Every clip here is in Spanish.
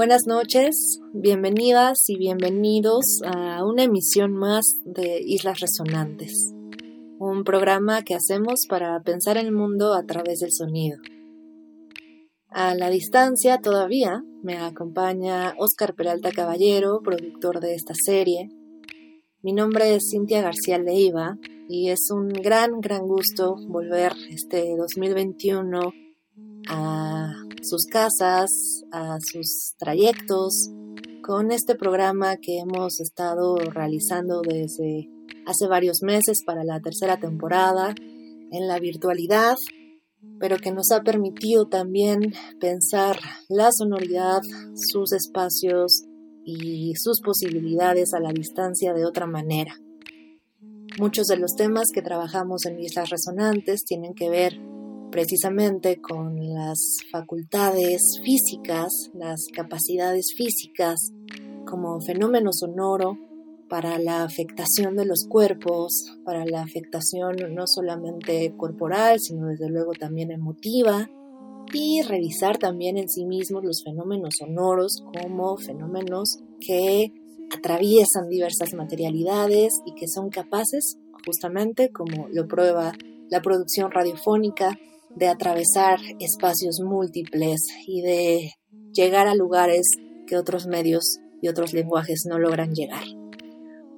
Buenas noches, bienvenidas y bienvenidos a una emisión más de Islas Resonantes, un programa que hacemos para pensar el mundo a través del sonido. A la distancia todavía me acompaña Oscar Peralta Caballero, productor de esta serie. Mi nombre es Cintia García Leiva y es un gran, gran gusto volver este 2021 a sus casas, a sus trayectos, con este programa que hemos estado realizando desde hace varios meses para la tercera temporada en la virtualidad pero que nos ha permitido también pensar la sonoridad, sus espacios y sus posibilidades a la distancia de otra manera. Muchos de los temas que trabajamos en Islas Resonantes tienen que ver precisamente con las facultades físicas, las capacidades físicas como fenómeno sonoro para la afectación de los cuerpos, para la afectación no solamente corporal, sino desde luego también emotiva, y revisar también en sí mismos los fenómenos sonoros como fenómenos que atraviesan diversas materialidades y que son capaces, justamente como lo prueba la producción radiofónica, de atravesar espacios múltiples y de llegar a lugares que otros medios y otros lenguajes no logran llegar.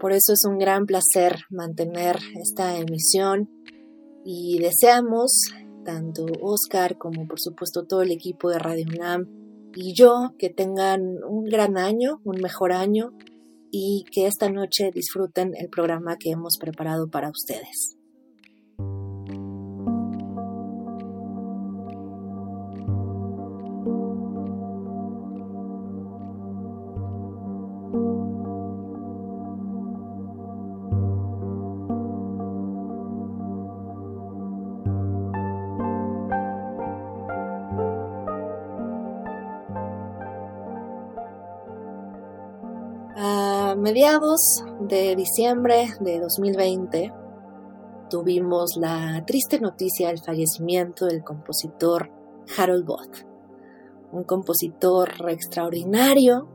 Por eso es un gran placer mantener esta emisión y deseamos, tanto Oscar como por supuesto todo el equipo de Radio UNAM y yo, que tengan un gran año, un mejor año y que esta noche disfruten el programa que hemos preparado para ustedes. Mediados de diciembre de 2020 tuvimos la triste noticia del fallecimiento del compositor Harold Both, un compositor extraordinario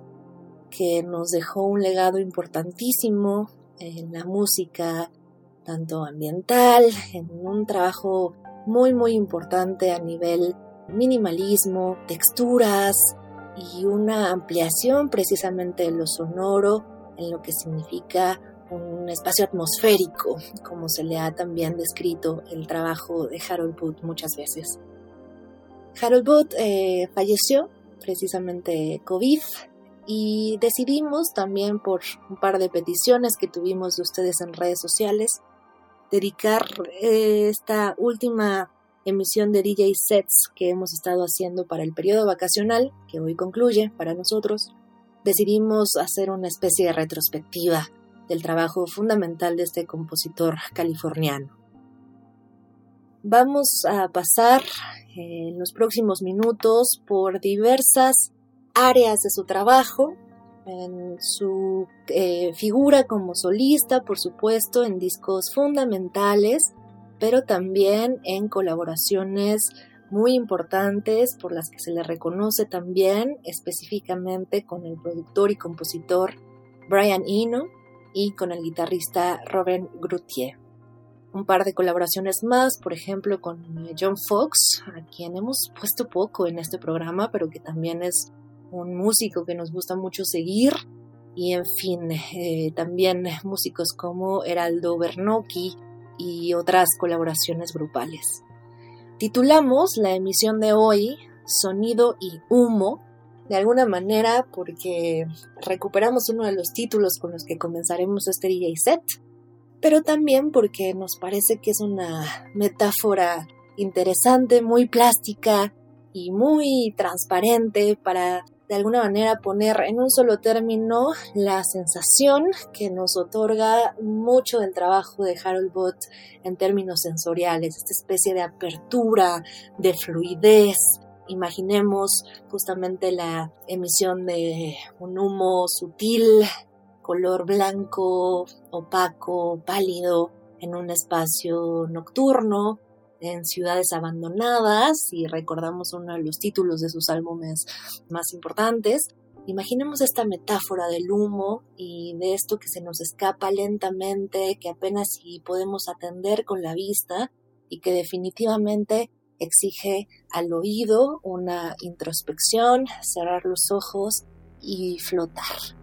que nos dejó un legado importantísimo en la música, tanto ambiental, en un trabajo muy muy importante a nivel minimalismo, texturas y una ampliación precisamente de lo sonoro en lo que significa un espacio atmosférico, como se le ha también descrito el trabajo de Harold Booth muchas veces. Harold Booth eh, falleció precisamente COVID y decidimos también por un par de peticiones que tuvimos de ustedes en redes sociales dedicar eh, esta última emisión de DJ sets que hemos estado haciendo para el periodo vacacional que hoy concluye para nosotros decidimos hacer una especie de retrospectiva del trabajo fundamental de este compositor californiano. Vamos a pasar en los próximos minutos por diversas áreas de su trabajo, en su eh, figura como solista, por supuesto, en discos fundamentales, pero también en colaboraciones muy importantes por las que se le reconoce también específicamente con el productor y compositor Brian Eno y con el guitarrista Robin Groutier. Un par de colaboraciones más, por ejemplo, con John Fox, a quien hemos puesto poco en este programa, pero que también es un músico que nos gusta mucho seguir. Y en fin, eh, también músicos como Heraldo Bernocchi y otras colaboraciones grupales. Titulamos la emisión de hoy Sonido y Humo, de alguna manera porque recuperamos uno de los títulos con los que comenzaremos este DJ set, pero también porque nos parece que es una metáfora interesante, muy plástica y muy transparente para de alguna manera poner en un solo término la sensación que nos otorga mucho del trabajo de Harold Bott en términos sensoriales, esta especie de apertura, de fluidez. Imaginemos justamente la emisión de un humo sutil, color blanco, opaco, pálido, en un espacio nocturno, en ciudades abandonadas, y recordamos uno de los títulos de sus álbumes más importantes. Imaginemos esta metáfora del humo y de esto que se nos escapa lentamente, que apenas si podemos atender con la vista y que definitivamente exige al oído una introspección, cerrar los ojos y flotar.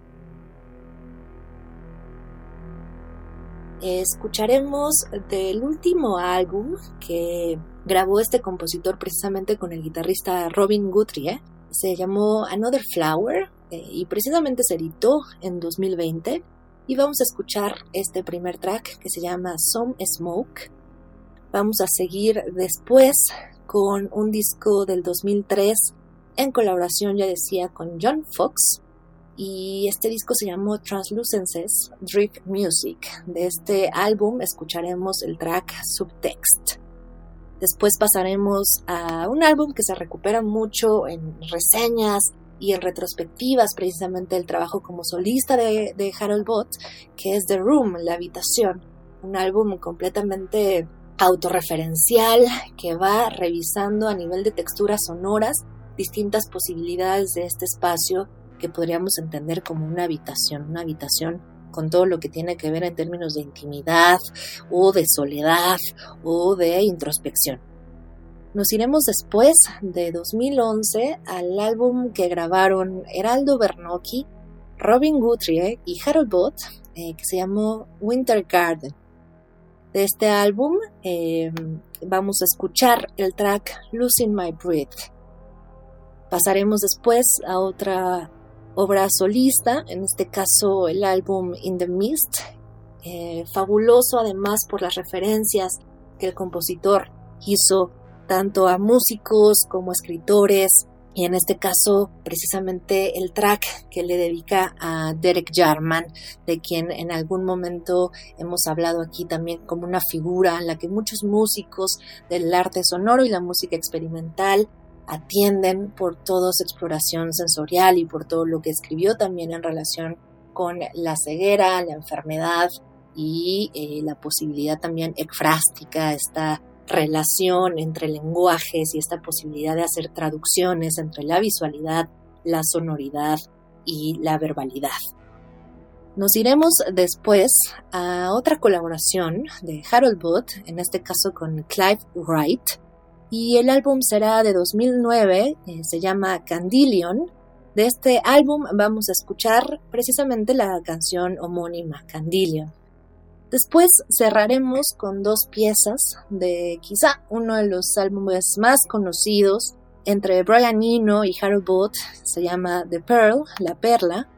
Escucharemos del último álbum que grabó este compositor precisamente con el guitarrista Robin Guthrie. Se llamó Another Flower eh, y precisamente se editó en 2020. Y vamos a escuchar este primer track que se llama Some Smoke. Vamos a seguir después con un disco del 2003 en colaboración, ya decía, con John Fox, y este disco se llamó Translucences Drift Music. De este álbum escucharemos el track Subtext. Después pasaremos a un álbum que se recupera mucho en reseñas y en retrospectivas precisamente el trabajo como solista de, Harold Bott, que es The Room, La Habitación, un álbum completamente autorreferencial que va revisando a nivel de texturas sonoras distintas posibilidades de este espacio que podríamos entender como una habitación, una habitación con todo lo que tiene que ver en términos de intimidad o de soledad o de introspección. Nos iremos después de 2011 al álbum que grabaron Heraldo Bernocchi, Robin Guthrie y Harold Bott, eh, que se llamó Winter Garden. De este álbum eh, vamos a escuchar el track Losing My Breath. Pasaremos después a otra obra solista, en este caso el álbum In the Mist, eh, fabuloso además por las referencias que el compositor hizo tanto a músicos como a escritores, y en este caso precisamente el track que le dedica a Derek Jarman, de quien en algún momento hemos hablado aquí también como una figura en la que muchos músicos del arte sonoro y la música experimental atienden por toda su exploración sensorial y por todo lo que escribió también en relación con la ceguera, la enfermedad y eh, la posibilidad también ekfrástica, esta relación entre lenguajes y esta posibilidad de hacer traducciones entre la visualidad, la sonoridad y la verbalidad. Nos iremos después a otra colaboración de Harold Booth, en este caso con Clive Wright, y el álbum será de 2009, eh, se llama Candilion. De este álbum vamos a escuchar precisamente la canción homónima, Candilion. Después cerraremos con dos piezas de quizá uno de los álbumes más conocidos entre Brian Eno y Harold Booth, se llama The Pearl, La Perla.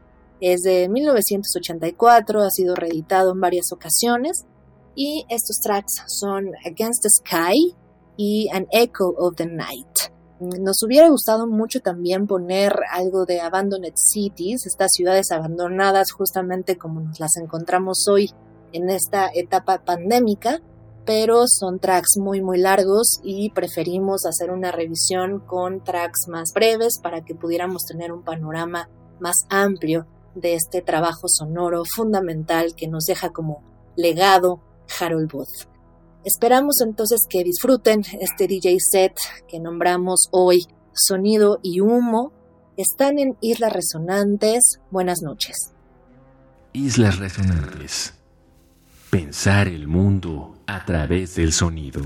Es de 1984, ha sido reeditado en varias ocasiones y estos tracks son Against the Sky, y An Echo of the Night. Nos hubiera gustado mucho también poner algo de Abandoned Cities, estas ciudades abandonadas justamente como nos las encontramos hoy en esta etapa pandémica, pero son tracks muy muy largos y preferimos hacer una revisión con tracks más breves para que pudiéramos tener un panorama más amplio de este trabajo sonoro fundamental que nos deja como legado Harold Booth. Esperamos entonces que disfruten este DJ set que nombramos hoy Sonido y Humo. Están en Islas Resonantes. Buenas noches. Islas Resonantes. Pensar el mundo a través del sonido.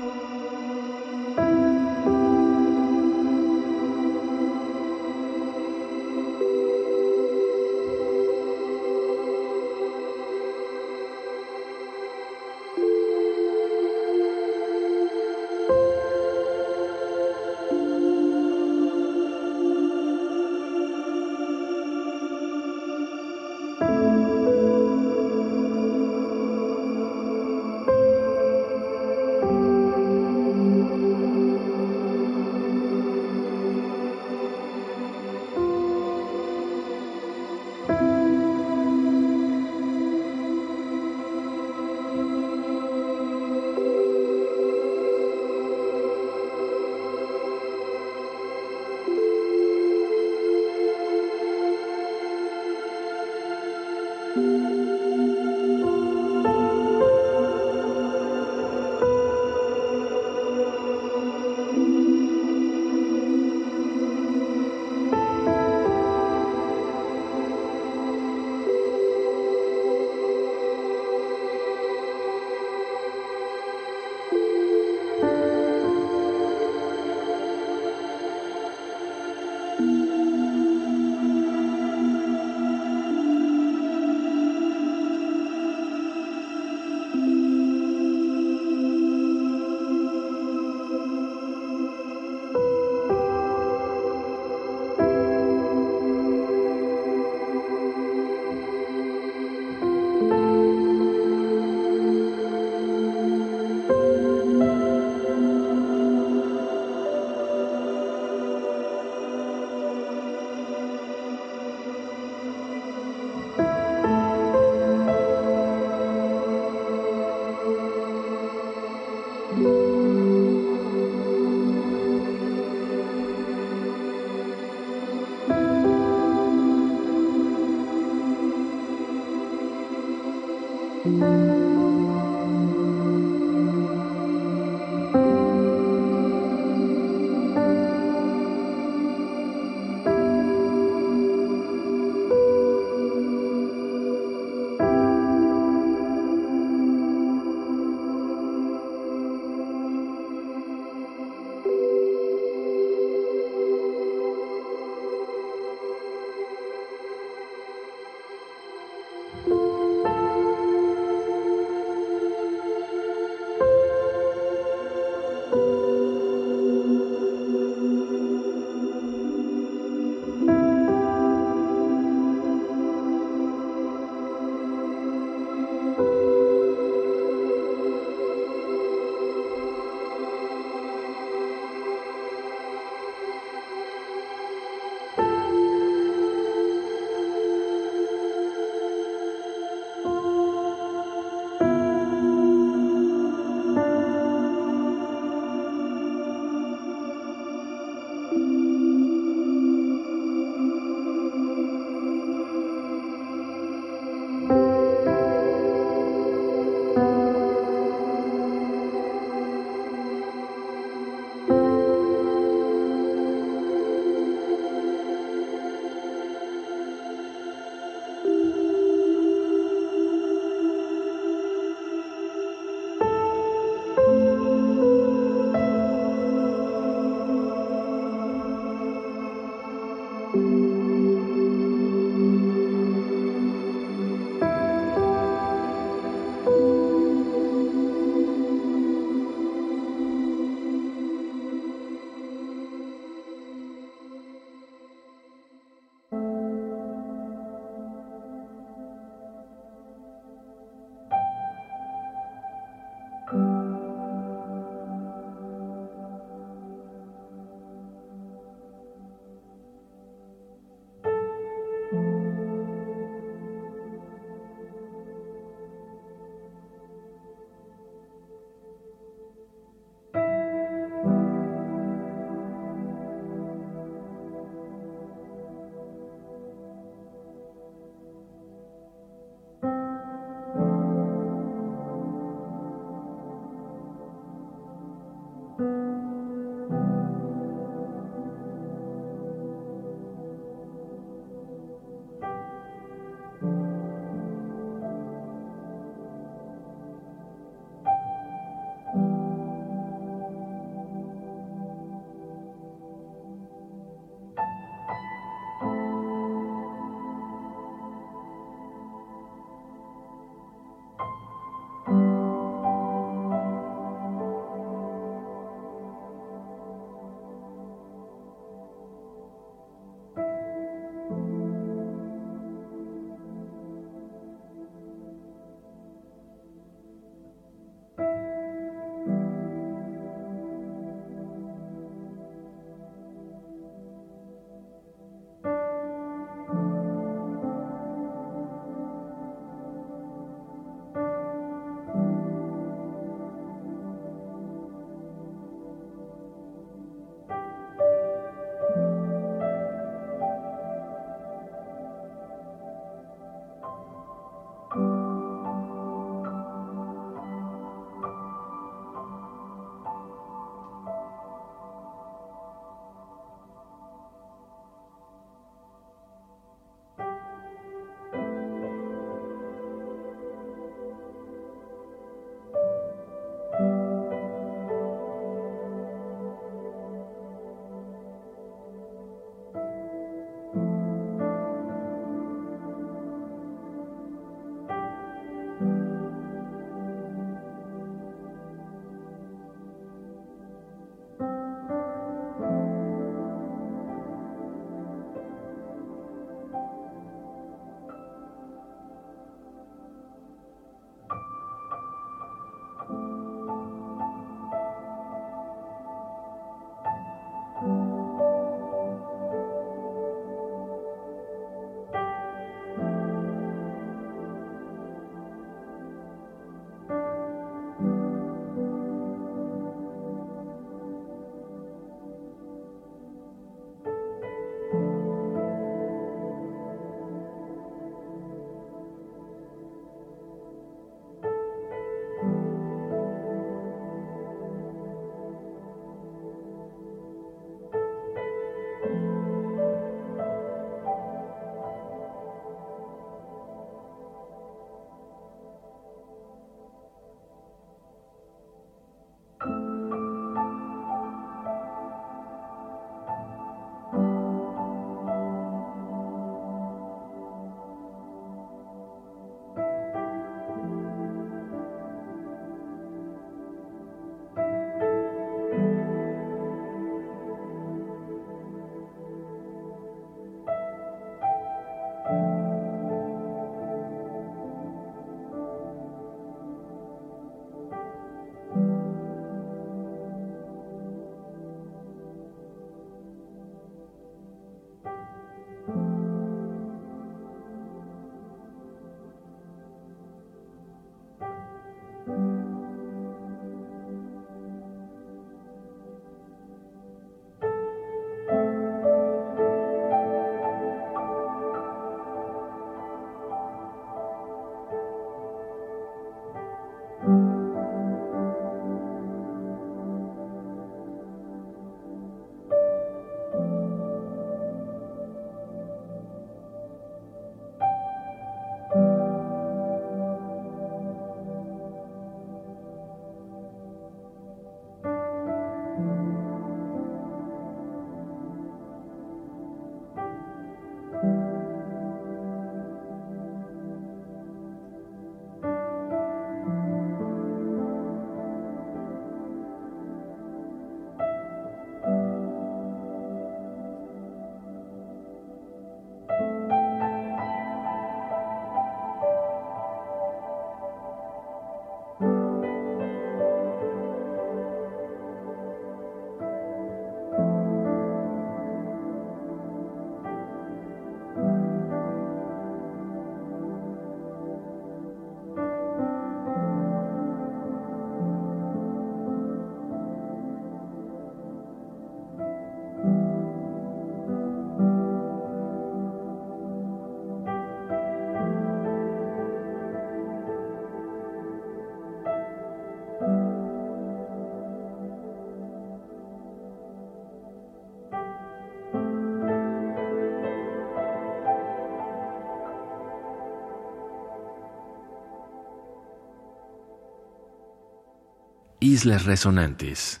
Islas Resonantes.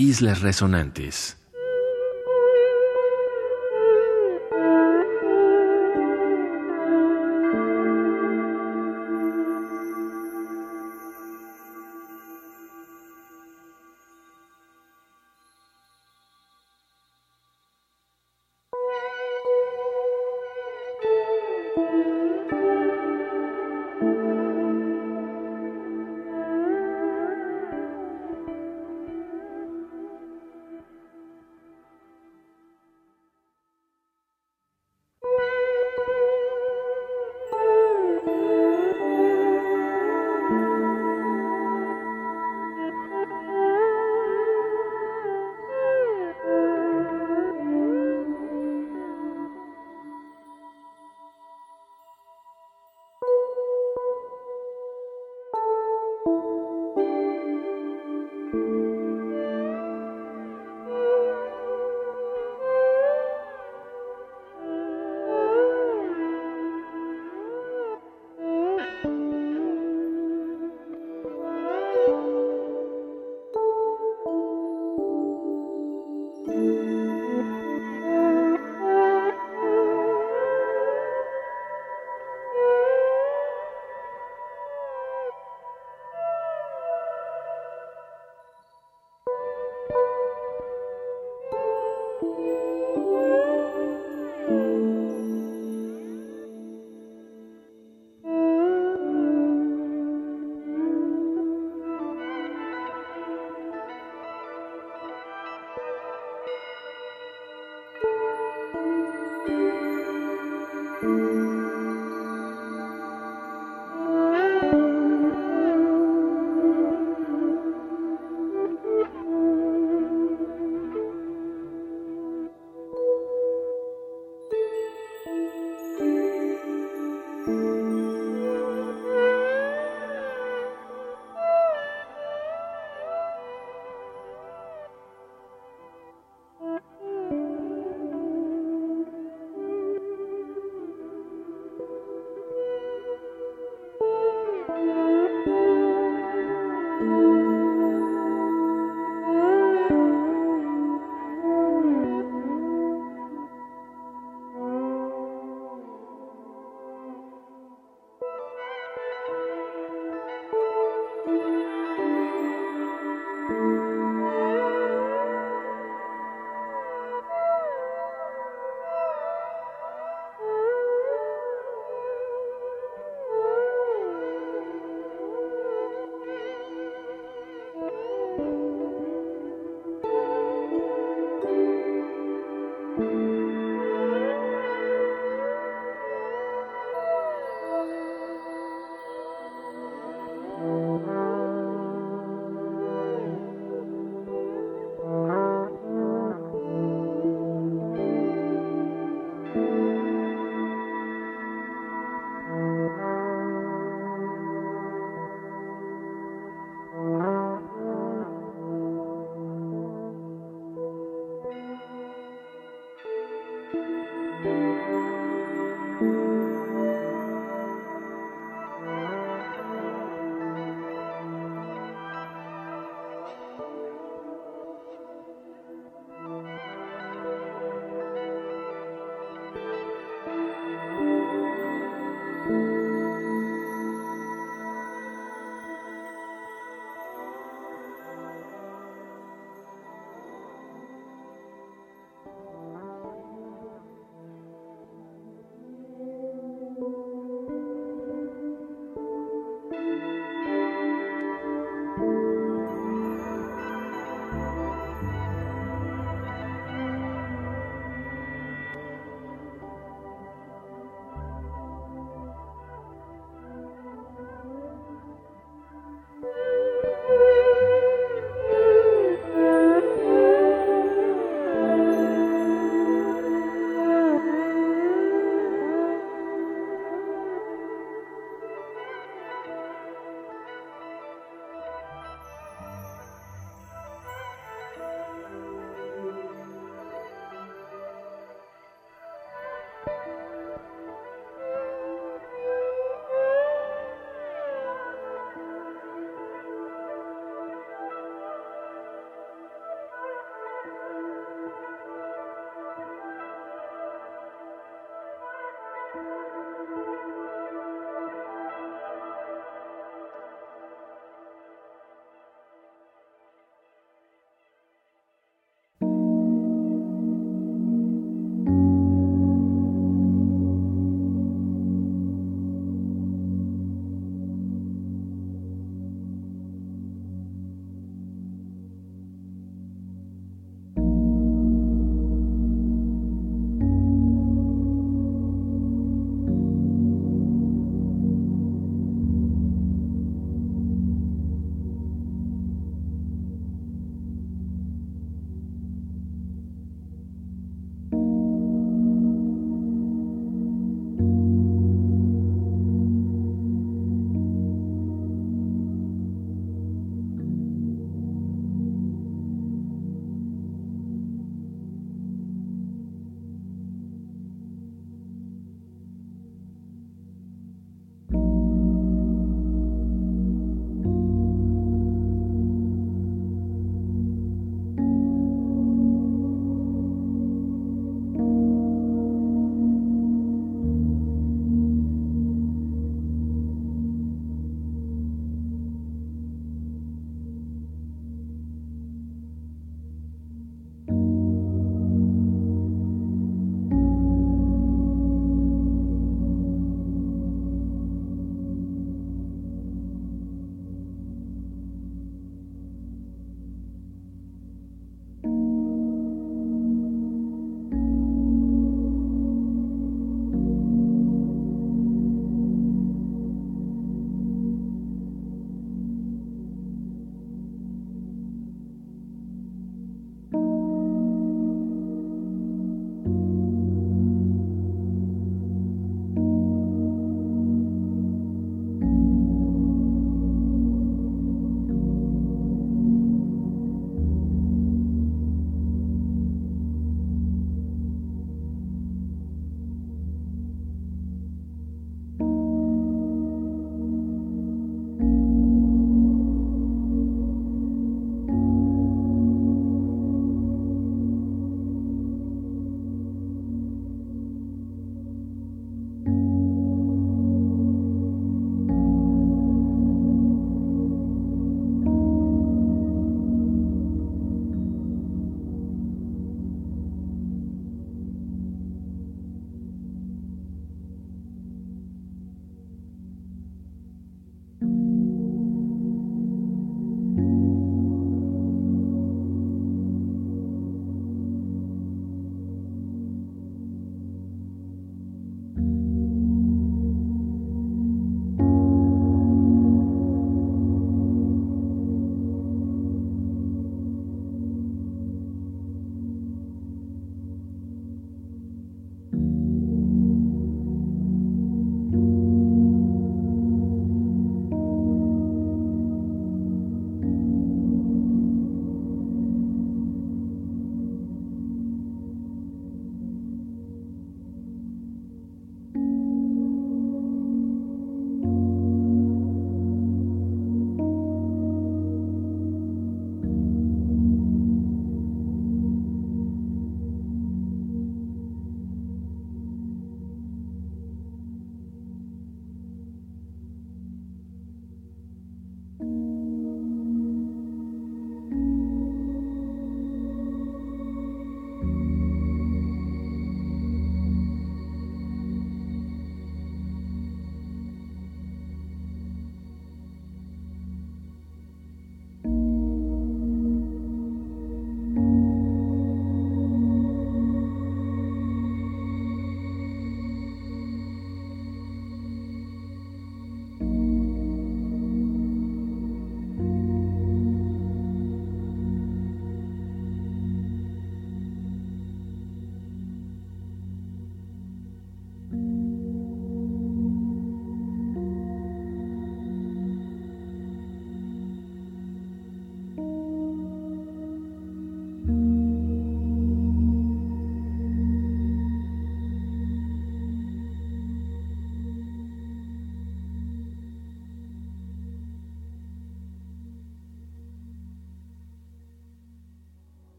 Islas Resonantes.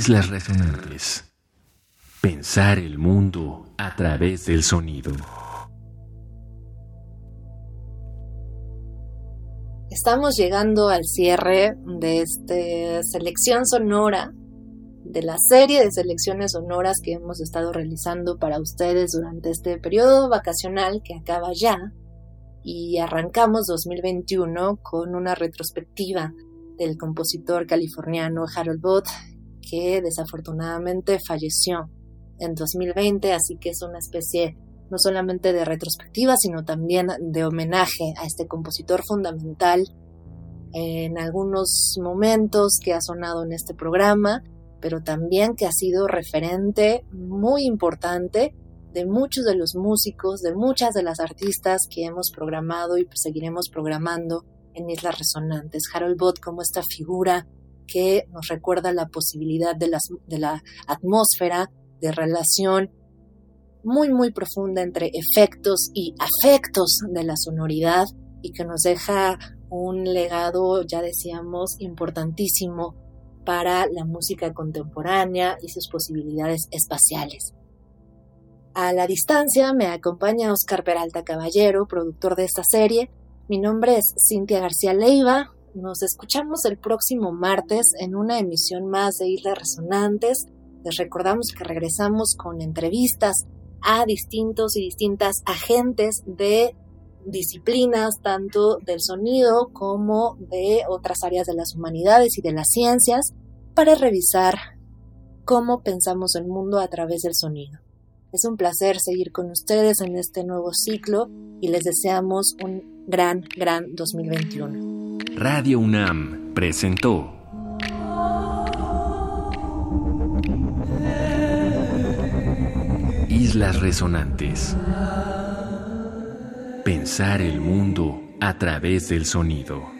Islas Resonantes. Pensar el mundo a través del sonido. Estamos llegando al cierre de esta selección sonora, de la serie de selecciones sonoras que hemos estado realizando para ustedes durante este periodo vacacional que acaba ya y arrancamos 2021 con una retrospectiva del compositor californiano Harold Bott que desafortunadamente falleció en 2020, así que es una especie no solamente de retrospectiva, sino también de homenaje a este compositor fundamental en algunos momentos que ha sonado en este programa, pero también que ha sido referente muy importante de muchos de los músicos, de muchas de las artistas que hemos programado y seguiremos programando en Islas Resonantes. Harold Bott como esta figura que nos recuerda la posibilidad de, de la atmósfera de relación muy muy profunda entre efectos y afectos de la sonoridad y que nos deja un legado, ya decíamos, importantísimo para la música contemporánea y sus posibilidades espaciales. A la distancia me acompaña Oscar Peralta Caballero, productor de esta serie. Mi nombre es Cintia García Leiva. Nos escuchamos el próximo martes en una emisión más de Islas Resonantes. Les recordamos que regresamos con entrevistas a distintos y distintas agentes de disciplinas, tanto del sonido como de otras áreas de las humanidades y de las ciencias, para revisar cómo pensamos el mundo a través del sonido. Es un placer seguir con ustedes en este nuevo ciclo y les deseamos un gran, gran 2021. Radio UNAM presentó Islas Resonantes. Pensar el mundo a través del sonido.